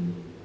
Mm-hmm.